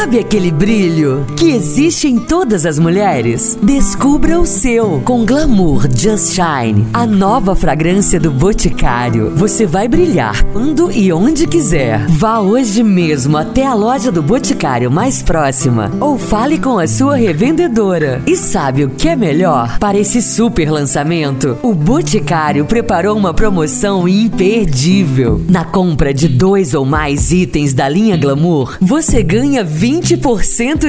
Sabe aquele brilho que existe em todas as mulheres? Descubra o seu com Glamour Just Shine, a nova fragrância do Boticário. Você vai brilhar quando e onde quiser. Vá hoje mesmo até a loja do Boticário mais próxima ou fale com a sua revendedora. E sabe o que é melhor? Para esse super lançamento, o Boticário preparou uma promoção imperdível. Na compra de dois ou mais itens da linha Glamour, você ganha 20%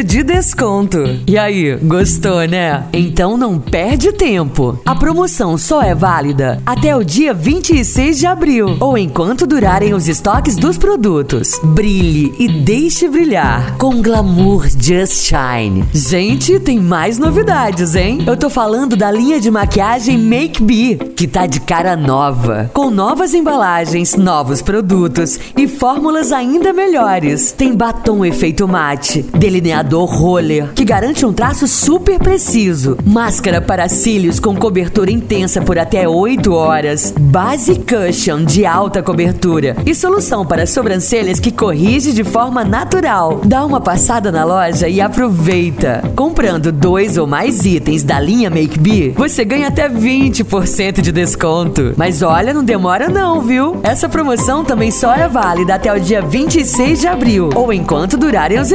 de desconto. E aí, gostou, né? Então não perde tempo. A promoção só é válida até o dia 26 de abril ou enquanto durarem os estoques dos produtos. Brilhe e deixe brilhar com Glamour Just Shine. Gente, tem mais novidades, hein? Eu tô falando da linha de maquiagem Make Be, que tá de cara nova, com novas embalagens, novos produtos e fórmulas ainda melhores. Tem batom efeito delineador roller, que garante um traço super preciso, máscara para cílios com cobertura intensa por até 8 horas, base cushion de alta cobertura e solução para sobrancelhas que corrige de forma natural. Dá uma passada na loja e aproveita. Comprando dois ou mais itens da linha Make Be, você ganha até 20% de desconto. Mas olha, não demora não, viu? Essa promoção também só é válida até o dia 26 de abril ou enquanto durarem os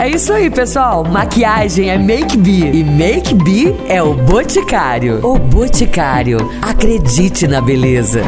É isso aí, pessoal. Maquiagem é Make Be e Make Be é o Boticário. O Boticário. Acredite na beleza.